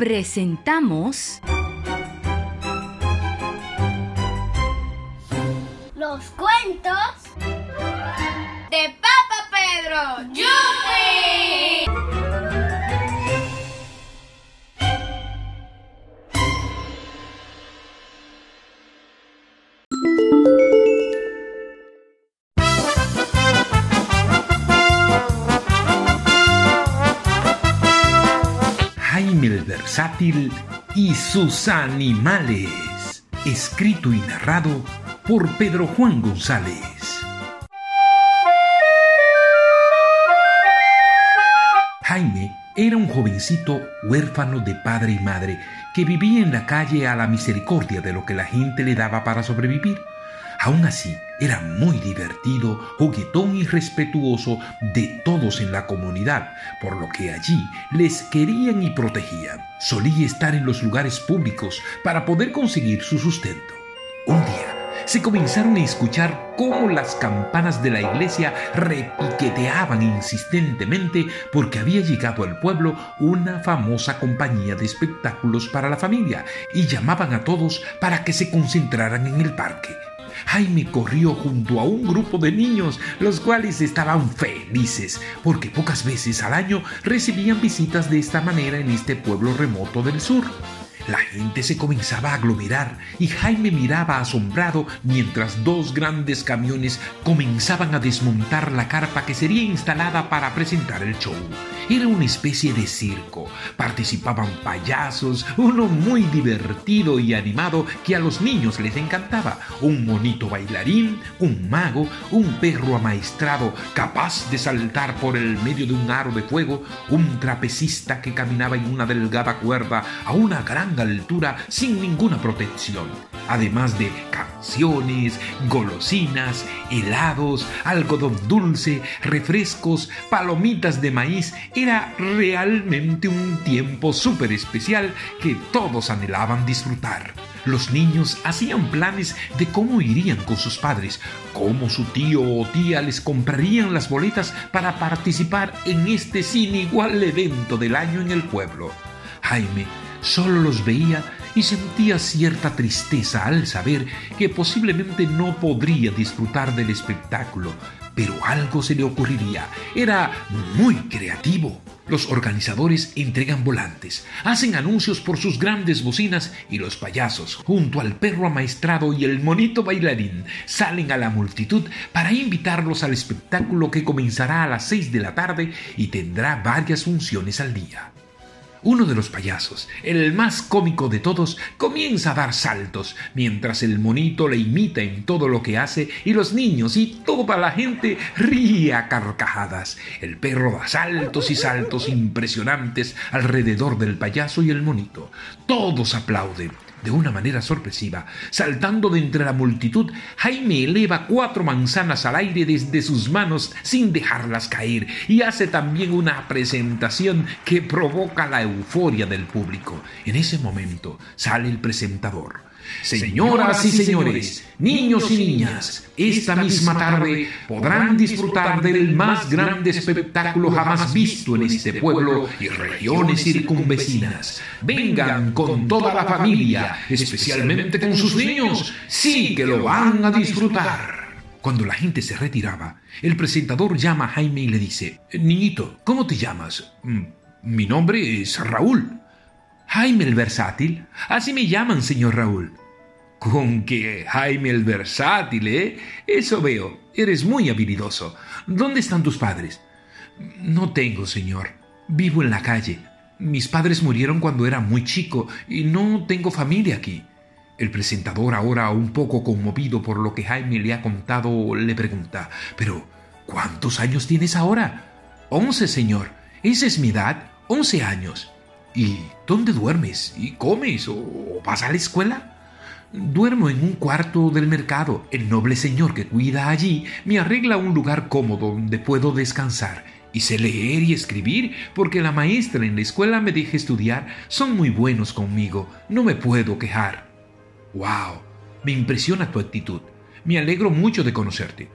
presentamos Los cuentos de Papa Pedro. ¡Yupi! Y sus animales. Escrito y narrado por Pedro Juan González. Jaime era un jovencito huérfano de padre y madre que vivía en la calle a la misericordia de lo que la gente le daba para sobrevivir. Aún así, era muy divertido, juguetón y respetuoso de todos en la comunidad, por lo que allí les querían y protegían. Solía estar en los lugares públicos para poder conseguir su sustento. Un día, se comenzaron a escuchar cómo las campanas de la iglesia repiqueteaban insistentemente porque había llegado al pueblo una famosa compañía de espectáculos para la familia y llamaban a todos para que se concentraran en el parque. Jaime corrió junto a un grupo de niños, los cuales estaban felices, porque pocas veces al año recibían visitas de esta manera en este pueblo remoto del sur. La gente se comenzaba a aglomerar y Jaime miraba asombrado mientras dos grandes camiones comenzaban a desmontar la carpa que sería instalada para presentar el show. Era una especie de circo. Participaban payasos, uno muy divertido y animado que a los niños les encantaba, un monito bailarín, un mago, un perro amaestrado capaz de saltar por el medio de un aro de fuego, un trapecista que caminaba en una delgada cuerda a una gran altura sin ninguna protección, además de canciones, golosinas, helados, algodón dulce, refrescos, palomitas de maíz. Era realmente un tiempo súper especial que todos anhelaban disfrutar. Los niños hacían planes de cómo irían con sus padres, cómo su tío o tía les comprarían las boletas para participar en este sin igual evento del año en el pueblo. Jaime solo los veía y sentía cierta tristeza al saber que posiblemente no podría disfrutar del espectáculo, pero algo se le ocurriría. Era muy creativo. Los organizadores entregan volantes, hacen anuncios por sus grandes bocinas y los payasos, junto al perro amaestrado y el monito bailarín, salen a la multitud para invitarlos al espectáculo que comenzará a las 6 de la tarde y tendrá varias funciones al día. Uno de los payasos, el más cómico de todos, comienza a dar saltos, mientras el monito le imita en todo lo que hace y los niños y toda la gente ríe a carcajadas. El perro da saltos y saltos impresionantes alrededor del payaso y el monito. Todos aplauden. De una manera sorpresiva, saltando de entre la multitud, Jaime eleva cuatro manzanas al aire desde sus manos sin dejarlas caer y hace también una presentación que provoca la euforia del público. En ese momento sale el presentador. Señoras y señores, niños y niñas, esta misma tarde podrán disfrutar del más grande espectáculo jamás visto en este pueblo y regiones circunvecinas. Vengan con toda la familia, especialmente con sus niños, sí que lo van a disfrutar. Cuando la gente se retiraba, el presentador llama a Jaime y le dice, Niñito, ¿cómo te llamas? "Mm, Mi nombre es Raúl. Jaime el Versátil. Así me llaman, señor Raúl. Con que Jaime el Versátil, ¿eh? Eso veo. Eres muy habilidoso. ¿Dónde están tus padres? No tengo, señor. Vivo en la calle. Mis padres murieron cuando era muy chico y no tengo familia aquí. El presentador, ahora un poco conmovido por lo que Jaime le ha contado, le pregunta, ¿pero cuántos años tienes ahora? Once, señor. Esa es mi edad. Once años. ¿Y dónde duermes? ¿Y comes? ¿O vas a la escuela? Duermo en un cuarto del mercado. El noble señor que cuida allí me arregla un lugar cómodo donde puedo descansar. Y sé leer y escribir porque la maestra en la escuela me deja estudiar. Son muy buenos conmigo. No me puedo quejar. ¡Wow! Me impresiona tu actitud. Me alegro mucho de conocerte.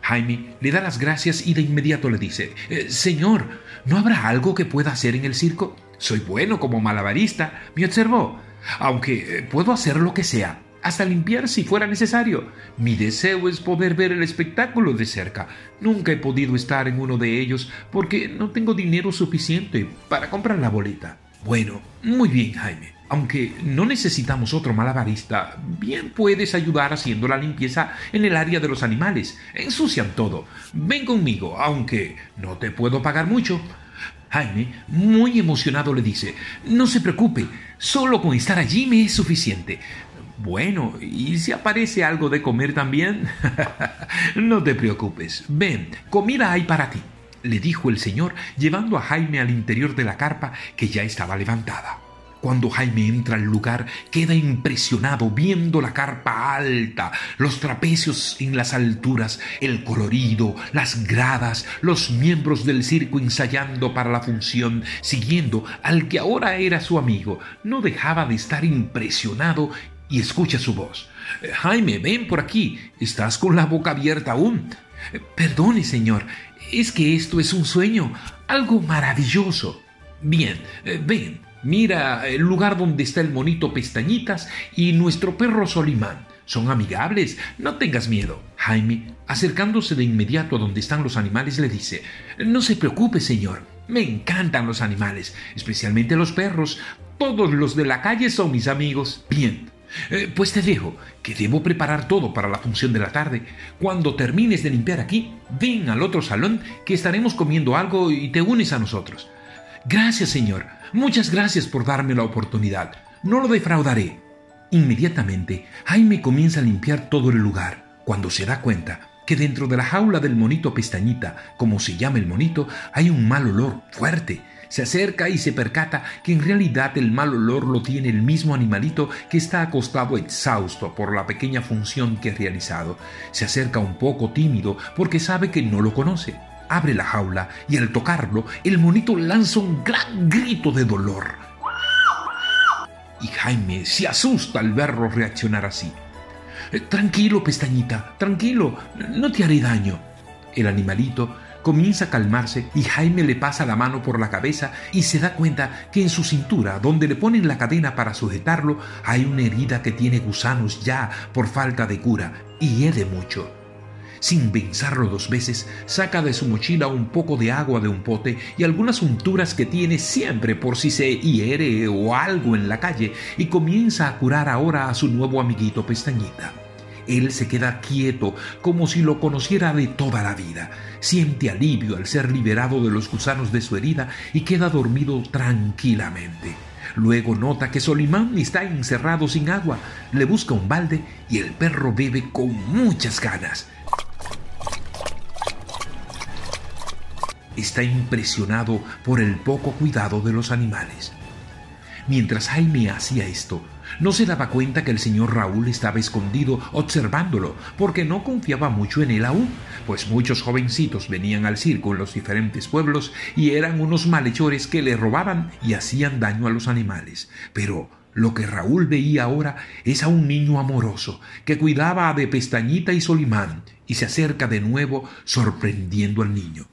Jaime le da las gracias y de inmediato le dice, eh, Señor, ¿no habrá algo que pueda hacer en el circo? Soy bueno como malabarista, me observó, aunque eh, puedo hacer lo que sea, hasta limpiar si fuera necesario. Mi deseo es poder ver el espectáculo de cerca. Nunca he podido estar en uno de ellos porque no tengo dinero suficiente para comprar la boleta. Bueno, muy bien, Jaime. Aunque no necesitamos otro malabarista, bien puedes ayudar haciendo la limpieza en el área de los animales. Ensucian todo. Ven conmigo, aunque no te puedo pagar mucho. Jaime, muy emocionado, le dice, No se preocupe, solo con estar allí me es suficiente. Bueno, ¿y si aparece algo de comer también? no te preocupes. Ven, comida hay para ti, le dijo el señor, llevando a Jaime al interior de la carpa que ya estaba levantada. Cuando Jaime entra al lugar, queda impresionado viendo la carpa alta, los trapecios en las alturas, el colorido, las gradas, los miembros del circo ensayando para la función, siguiendo al que ahora era su amigo. No dejaba de estar impresionado y escucha su voz. Jaime, ven por aquí. Estás con la boca abierta aún. Perdone, señor. Es que esto es un sueño, algo maravilloso. Bien, ven, Mira el lugar donde está el monito Pestañitas y nuestro perro Solimán. Son amigables, no tengas miedo. Jaime, acercándose de inmediato a donde están los animales, le dice No se preocupe, señor. Me encantan los animales, especialmente los perros. Todos los de la calle son mis amigos. Bien, eh, pues te dejo, que debo preparar todo para la función de la tarde. Cuando termines de limpiar aquí, ven al otro salón que estaremos comiendo algo y te unes a nosotros. Gracias, señor. Muchas gracias por darme la oportunidad. No lo defraudaré. Inmediatamente, Jaime comienza a limpiar todo el lugar, cuando se da cuenta que dentro de la jaula del monito pestañita, como se llama el monito, hay un mal olor fuerte. Se acerca y se percata que en realidad el mal olor lo tiene el mismo animalito que está acostado exhausto por la pequeña función que ha realizado. Se acerca un poco tímido porque sabe que no lo conoce abre la jaula y al tocarlo, el monito lanza un gran grito de dolor. Y Jaime se asusta al verlo reaccionar así. Eh, tranquilo, pestañita, tranquilo, no te haré daño. El animalito comienza a calmarse y Jaime le pasa la mano por la cabeza y se da cuenta que en su cintura, donde le ponen la cadena para sujetarlo, hay una herida que tiene gusanos ya por falta de cura y hiede mucho. Sin pensarlo dos veces, saca de su mochila un poco de agua de un pote y algunas unturas que tiene siempre por si se hiere o algo en la calle y comienza a curar ahora a su nuevo amiguito Pestañita. Él se queda quieto, como si lo conociera de toda la vida. Siente alivio al ser liberado de los gusanos de su herida y queda dormido tranquilamente. Luego nota que Solimán está encerrado sin agua. Le busca un balde y el perro bebe con muchas ganas. Está impresionado por el poco cuidado de los animales. Mientras Jaime hacía esto, no se daba cuenta que el señor Raúl estaba escondido observándolo, porque no confiaba mucho en él aún, pues muchos jovencitos venían al circo en los diferentes pueblos y eran unos malhechores que le robaban y hacían daño a los animales. Pero lo que Raúl veía ahora es a un niño amoroso que cuidaba de Pestañita y Solimán y se acerca de nuevo sorprendiendo al niño.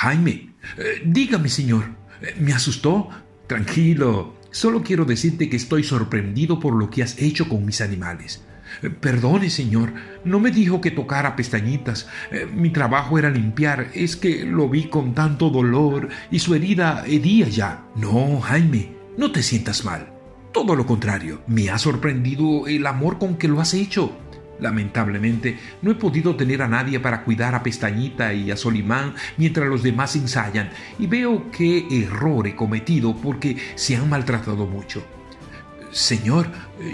Jaime, eh, dígame, señor, eh, ¿me asustó? Tranquilo, solo quiero decirte que estoy sorprendido por lo que has hecho con mis animales. Eh, perdone, señor, no me dijo que tocara pestañitas. mi trabajo era limpiar, es que lo vi con tanto dolor y su herida hedía ya. No, Jaime, no te sientas mal. Todo lo contrario, me ha sorprendido el amor con que lo has hecho. Lamentablemente, no he podido tener a nadie para cuidar a Pestañita y a Solimán mientras los demás ensayan, y veo qué error he cometido porque se han maltratado mucho. Señor,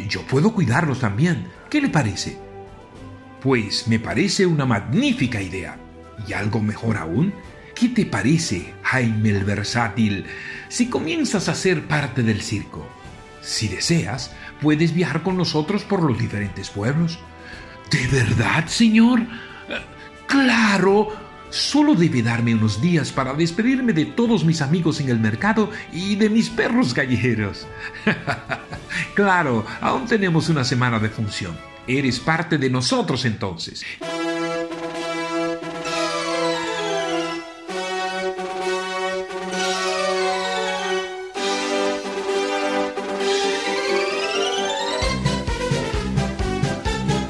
yo puedo cuidarlos también. ¿Qué le parece? Pues me parece una magnífica idea. Y algo mejor aún, ¿qué te parece, Jaime el Versátil, si comienzas a ser parte del circo? Si deseas, puedes viajar con nosotros por los diferentes pueblos. ¿De verdad, señor? Claro. Solo debe darme unos días para despedirme de todos mis amigos en el mercado y de mis perros callejeros. claro, aún tenemos una semana de función. Eres parte de nosotros entonces.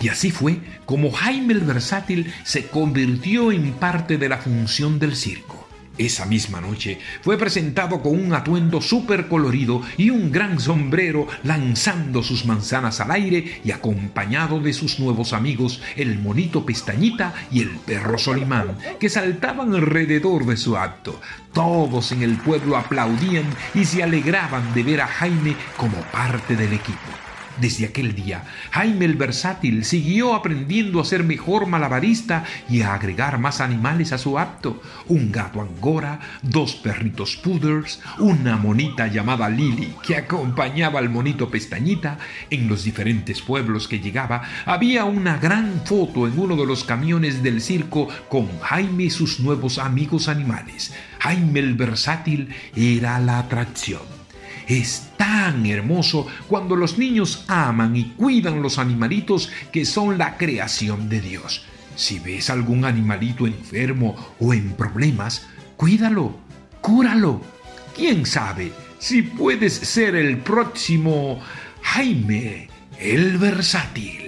Así fue como Jaime el Versátil se convirtió en parte de la función del circo. Esa misma noche fue presentado con un atuendo súper colorido y un gran sombrero lanzando sus manzanas al aire y acompañado de sus nuevos amigos, el monito pestañita y el perro Solimán, que saltaban alrededor de su acto. Todos en el pueblo aplaudían y se alegraban de ver a Jaime como parte del equipo. Desde aquel día, Jaime el Versátil siguió aprendiendo a ser mejor malabarista y a agregar más animales a su apto. Un gato angora, dos perritos poodles, una monita llamada Lily que acompañaba al monito pestañita. En los diferentes pueblos que llegaba había una gran foto en uno de los camiones del circo con Jaime y sus nuevos amigos animales. Jaime el Versátil era la atracción. Es tan hermoso cuando los niños aman y cuidan los animalitos que son la creación de Dios. Si ves algún animalito enfermo o en problemas, cuídalo, cúralo. ¿Quién sabe si puedes ser el próximo Jaime el Versátil?